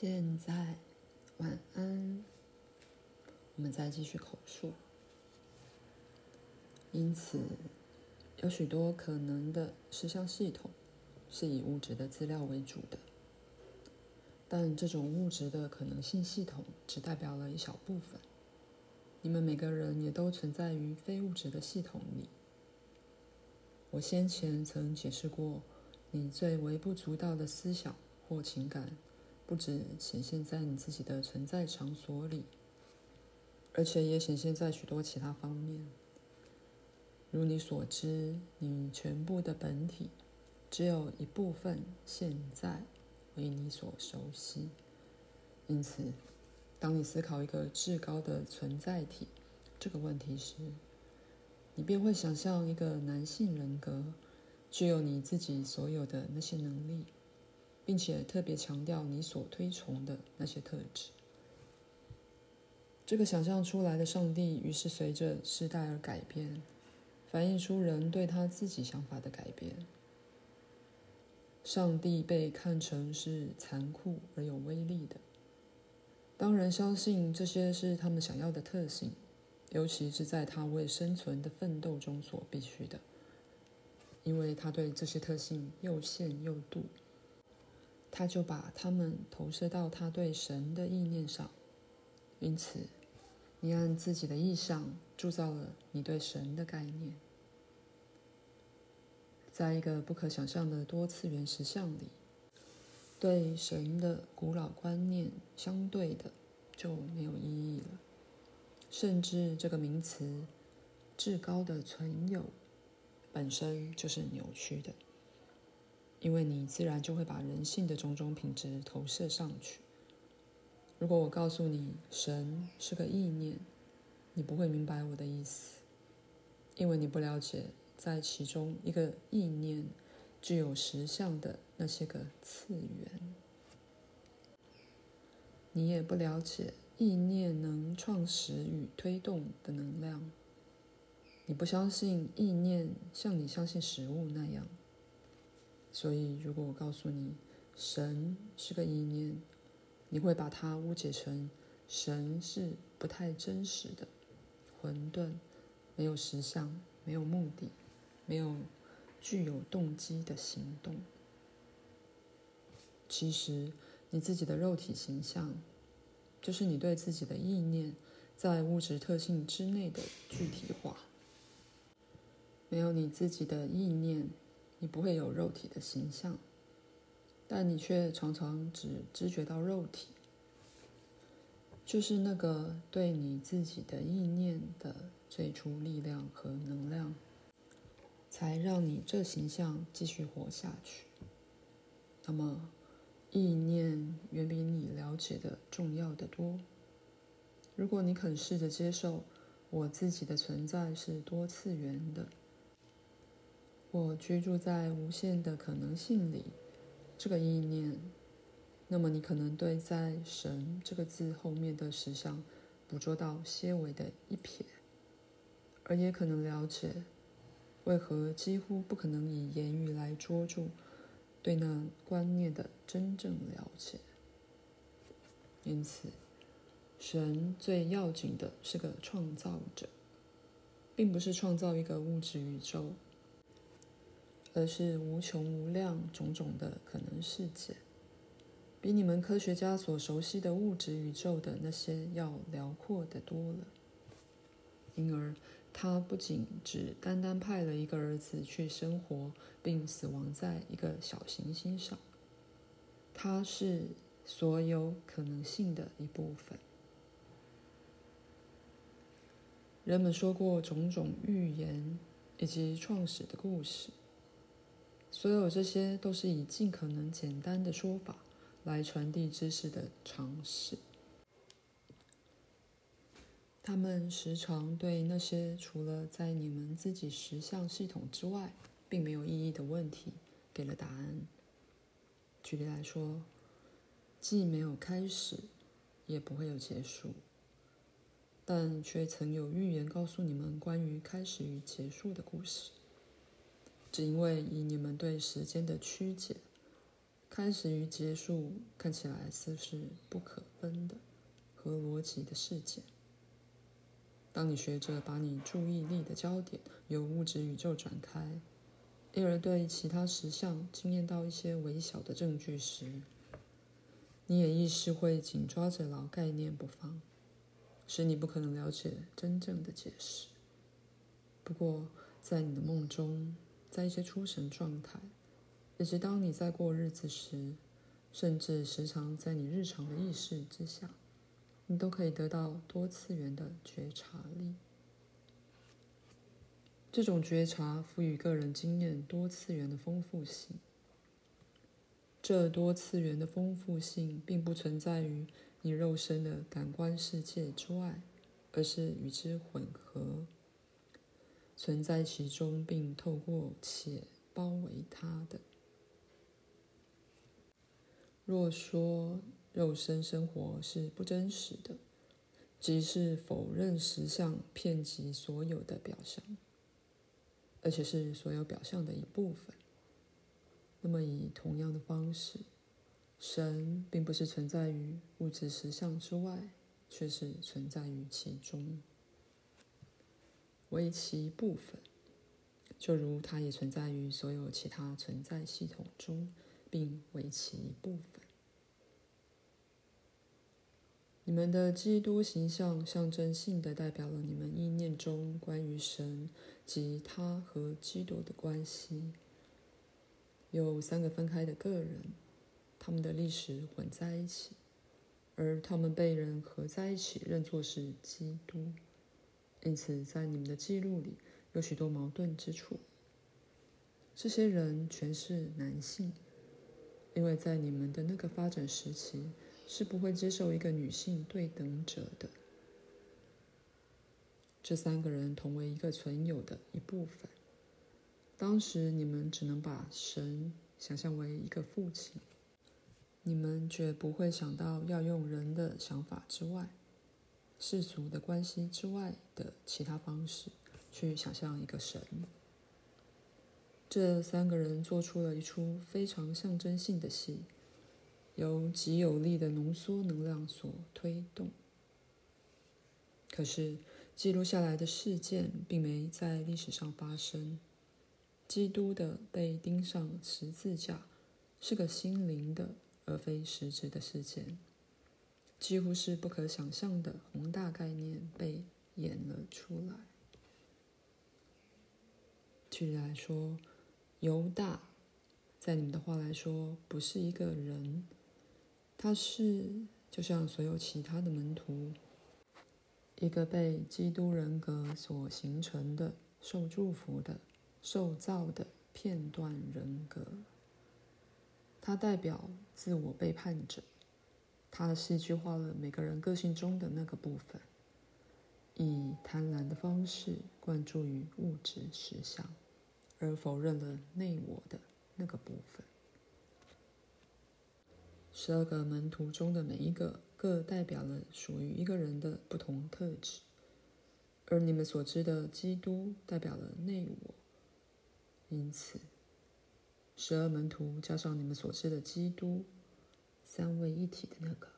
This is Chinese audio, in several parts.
现在，晚安。我们再继续口述。因此，有许多可能的实相系统是以物质的资料为主的，但这种物质的可能性系统只代表了一小部分。你们每个人也都存在于非物质的系统里。我先前曾解释过，你最微不足道的思想或情感。不止显现在你自己的存在场所里，而且也显现在许多其他方面。如你所知，你全部的本体只有一部分现在为你所熟悉。因此，当你思考一个至高的存在体这个问题时，你便会想象一个男性人格，具有你自己所有的那些能力。并且特别强调你所推崇的那些特质。这个想象出来的上帝，于是随着时代而改变，反映出人对他自己想法的改变。上帝被看成是残酷而有威力的。当人相信这些是他们想要的特性，尤其是在他为生存的奋斗中所必须的，因为他对这些特性又羡又妒。他就把他们投射到他对神的意念上，因此，你按自己的意象铸造了你对神的概念。在一个不可想象的多次元实相里，对神的古老观念相对的就没有意义了，甚至这个名词“至高的存有”本身就是扭曲的。因为你自然就会把人性的种种品质投射上去。如果我告诉你神是个意念，你不会明白我的意思，因为你不了解在其中一个意念具有实相的那些个次元。你也不了解意念能创始与推动的能量。你不相信意念像你相信食物那样。所以，如果我告诉你，神是个意念，你会把它误解成神是不太真实的、混沌、没有实相、没有目的、没有具有动机的行动。其实，你自己的肉体形象，就是你对自己的意念在物质特性之内的具体化。没有你自己的意念。你不会有肉体的形象，但你却常常只知觉到肉体，就是那个对你自己的意念的最初力量和能量，才让你这形象继续活下去。那么，意念远比你了解的重要得多。如果你肯试着接受我自己的存在是多次元的。我居住在无限的可能性里，这个意念，那么你可能对在“神”这个字后面的实相捕捉到些微的一瞥，而也可能了解为何几乎不可能以言语来捉住对那观念的真正了解。因此，神最要紧的是个创造者，并不是创造一个物质宇宙。而是无穷无量种种的可能世界，比你们科学家所熟悉的物质宇宙的那些要辽阔得多了。因而，他不仅只单单派了一个儿子去生活并死亡在一个小行星上，他是所有可能性的一部分。人们说过种种预言以及创始的故事。所有这些都是以尽可能简单的说法来传递知识的尝试。他们时常对那些除了在你们自己实相系统之外并没有意义的问题给了答案。举例来说，既没有开始，也不会有结束，但却曾有预言告诉你们关于开始与结束的故事。只因为以你们对时间的曲解，开始与结束看起来似是不可分的合逻辑的事件。当你学着把你注意力的焦点由物质宇宙转开，因而对其他实相经验到一些微小的证据时，你也意识会紧抓着老概念不放，使你不可能了解真正的解释。不过，在你的梦中，在一些出神状态，以及当你在过日子时，甚至时常在你日常的意识之下，你都可以得到多次元的觉察力。这种觉察赋予个人经验多次元的丰富性。这多次元的丰富性并不存在于你肉身的感官世界之外，而是与之混合，存在其中并透过且包围它的。若说肉身生活是不真实的，即是否认实相遍及所有的表象，而且是所有表象的一部分。那么，以同样的方式，神并不是存在于物质实相之外，却是存在于其中，为其部分，就如它也存在于所有其他存在系统中，并为其部分。你们的基督形象象征性的代表了你们意念中关于神及他和基督的关系。有三个分开的个人，他们的历史混在一起，而他们被人合在一起认作是基督。因此，在你们的记录里有许多矛盾之处。这些人全是男性，因为在你们的那个发展时期是不会接受一个女性对等者的。这三个人同为一个存有的一部分。当时你们只能把神想象为一个父亲，你们绝不会想到要用人的想法之外、世俗的关系之外的其他方式去想象一个神。这三个人做出了一出非常象征性的戏，由极有力的浓缩能量所推动。可是记录下来的事件并没在历史上发生。基督的被钉上十字架是个心灵的，而非实质的事件。几乎是不可想象的宏大概念被演了出来。具体来说，犹大，在你们的话来说，不是一个人，他是就像所有其他的门徒，一个被基督人格所形成的、受祝福的。受造的片段人格，他代表自我背叛者，他的戏剧化了每个人个性中的那个部分，以贪婪的方式灌注于物质实相，而否认了内我的那个部分。十二个门徒中的每一个，各代表了属于一个人的不同特质，而你们所知的基督代表了内我。因此，十二门徒加上你们所知的基督，三位一体的那个，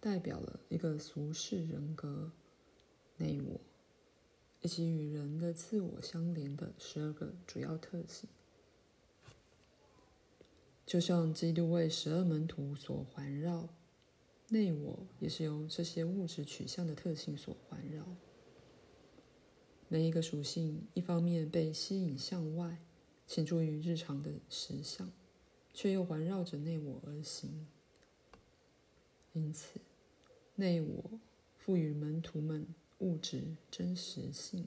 代表了一个俗世人格、内我，以及与人的自我相连的十二个主要特性。就像基督为十二门徒所环绕，内我也是由这些物质取向的特性所环绕。每一个属性，一方面被吸引向外，倾注于日常的实相，却又环绕着内我而行。因此，内我赋予门徒们物质真实性，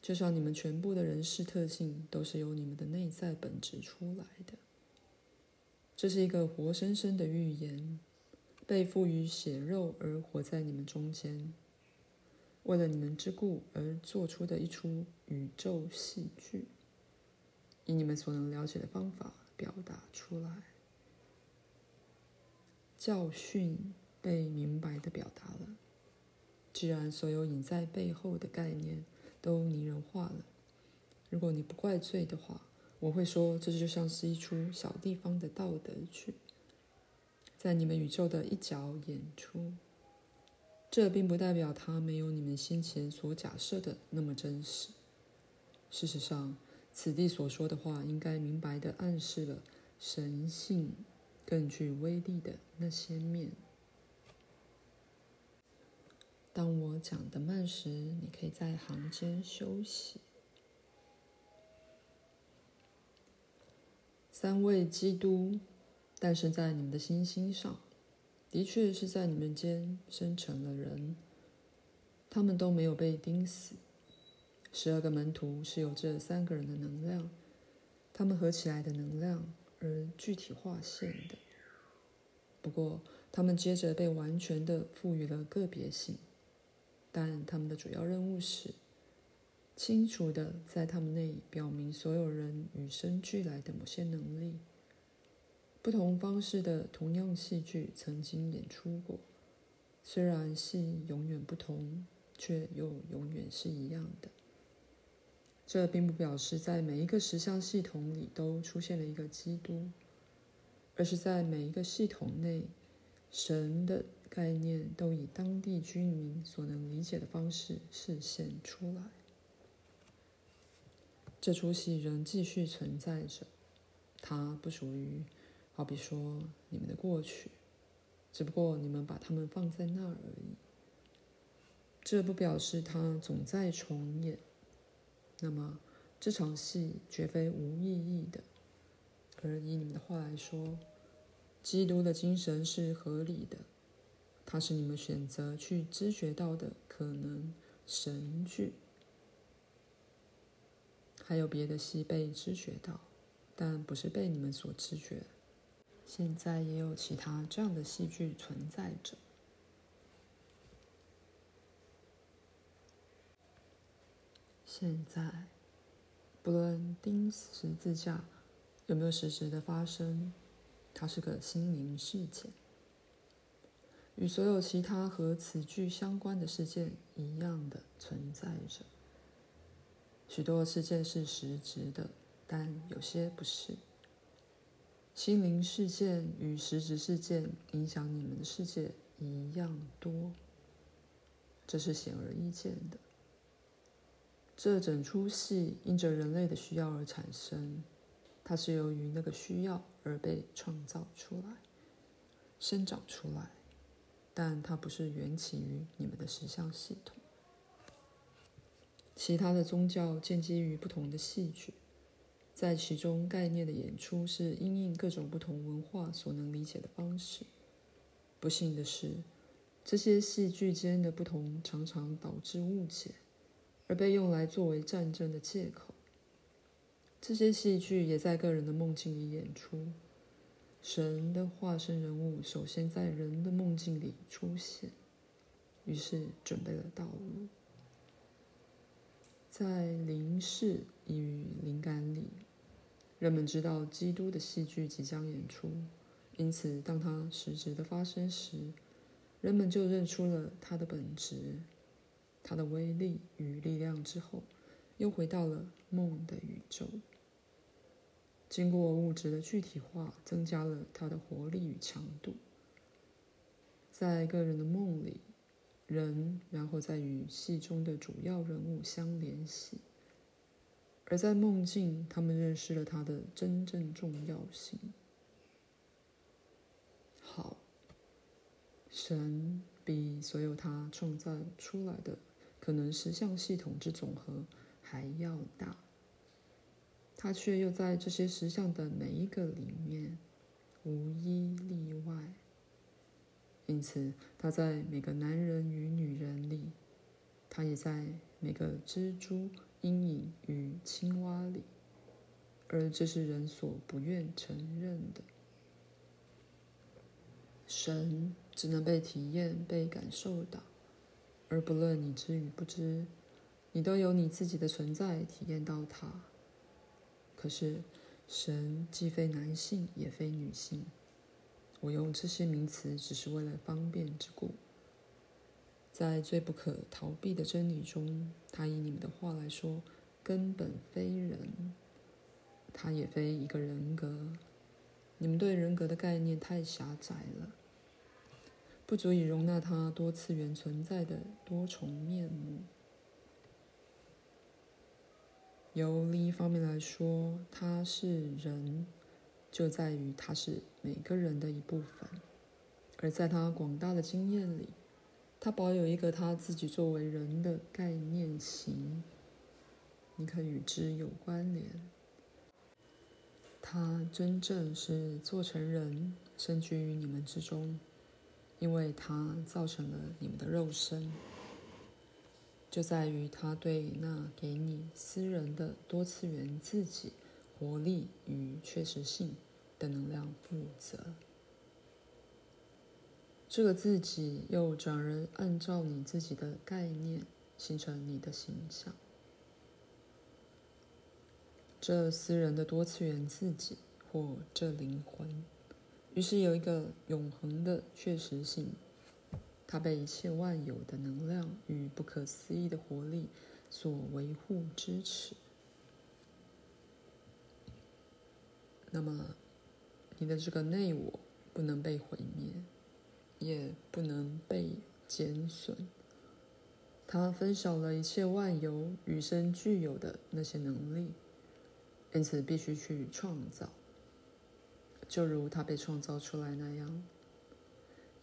就像你们全部的人事特性都是由你们的内在本质出来的。这是一个活生生的预言，被赋予血肉而活在你们中间。为了你们之故而做出的一出宇宙戏剧，以你们所能了解的方法表达出来。教训被明白地表达了。既然所有隐在背后的概念都拟人化了，如果你不怪罪的话，我会说，这就像是一出小地方的道德剧，在你们宇宙的一角演出。这并不代表它没有你们先前所假设的那么真实。事实上，此地所说的话，应该明白地暗示了神性更具威力的那些面。当我讲得慢时，你可以在行间休息。三位基督诞生在你们的星星上，的确是在你们间生成了人。他们都没有被钉死。十二个门徒是由这三个人的能量，他们合起来的能量而具体化现的。不过，他们接着被完全的赋予了个别性。但他们的主要任务是清楚的在他们内表明所有人与生俱来的某些能力。不同方式的同样戏剧曾经演出过，虽然戏永远不同，却又永远是一样的。这并不表示在每一个实相系统里都出现了一个基督，而是在每一个系统内，神的。概念都以当地居民所能理解的方式示现出来。这出戏仍继续存在着，它不属于，好比说你们的过去，只不过你们把它们放在那儿而已。这不表示它总在重演。那么这场戏绝非无意义的，而以你们的话来说，基督的精神是合理的。它是你们选择去知觉到的可能神剧，还有别的戏被知觉到，但不是被你们所知觉。现在也有其他这样的戏剧存在着。现在，不论钉十字架有没有实时的发生，它是个心灵事件。与所有其他和此剧相关的事件一样的存在着。许多事件是实质的，但有些不是。心灵事件与实质事件影响你们的世界一样多，这是显而易见的。这整出戏因着人类的需要而产生，它是由于那个需要而被创造出来、生长出来。但它不是缘起于你们的实相系统。其他的宗教建基于不同的戏剧，在其中概念的演出是因应各种不同文化所能理解的方式。不幸的是，这些戏剧间的不同常常导致误解，而被用来作为战争的借口。这些戏剧也在个人的梦境里演出。神的化身人物首先在人的梦境里出现，于是准备了道路。在灵视与灵感里，人们知道基督的戏剧即将演出，因此当它实质的发生时，人们就认出了它的本质、它的威力与力量。之后，又回到了梦的宇宙。经过物质的具体化，增加了它的活力与强度。在个人的梦里，人然后再与戏中的主要人物相联系，而在梦境，他们认识了它的真正重要性。好，神比所有他创造出来的可能实相系统之总和还要大。他却又在这些石像的每一个里面，无一例外。因此，他在每个男人与女人里，他也在每个蜘蛛、阴影与青蛙里，而这是人所不愿承认的。神只能被体验、被感受到，而不论你知与不知，你都有你自己的存在体验到它。可是，神既非男性，也非女性。我用这些名词只是为了方便之故。在最不可逃避的真理中，他以你们的话来说，根本非人。他也非一个人格。你们对人格的概念太狭窄了，不足以容纳他多次元存在的多重面目。由另一方面来说，他是人，就在于他是每个人的一部分，而在他广大的经验里，他保有一个他自己作为人的概念型。你可与之有关联。他真正是做成人，身居于你们之中，因为他造成了你们的肉身，就在于他对那给你私人的多次元自己活力与确实性的能量负责。这个自己又转而按照你自己的概念形成你的形象。这私人的多次元自己，或这灵魂，于是有一个永恒的确实性，它被一切万有的能量与不可思议的活力所维护支持。那么，你的这个内我不能被毁灭，也不能被减损。它分享了一切万有与生俱有的那些能力。因此，必须去创造，就如它被创造出来那样，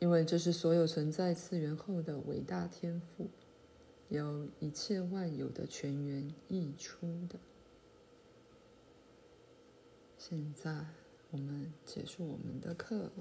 因为这是所有存在次元后的伟大天赋，由一切万有的泉源溢出的。现在，我们结束我们的课了。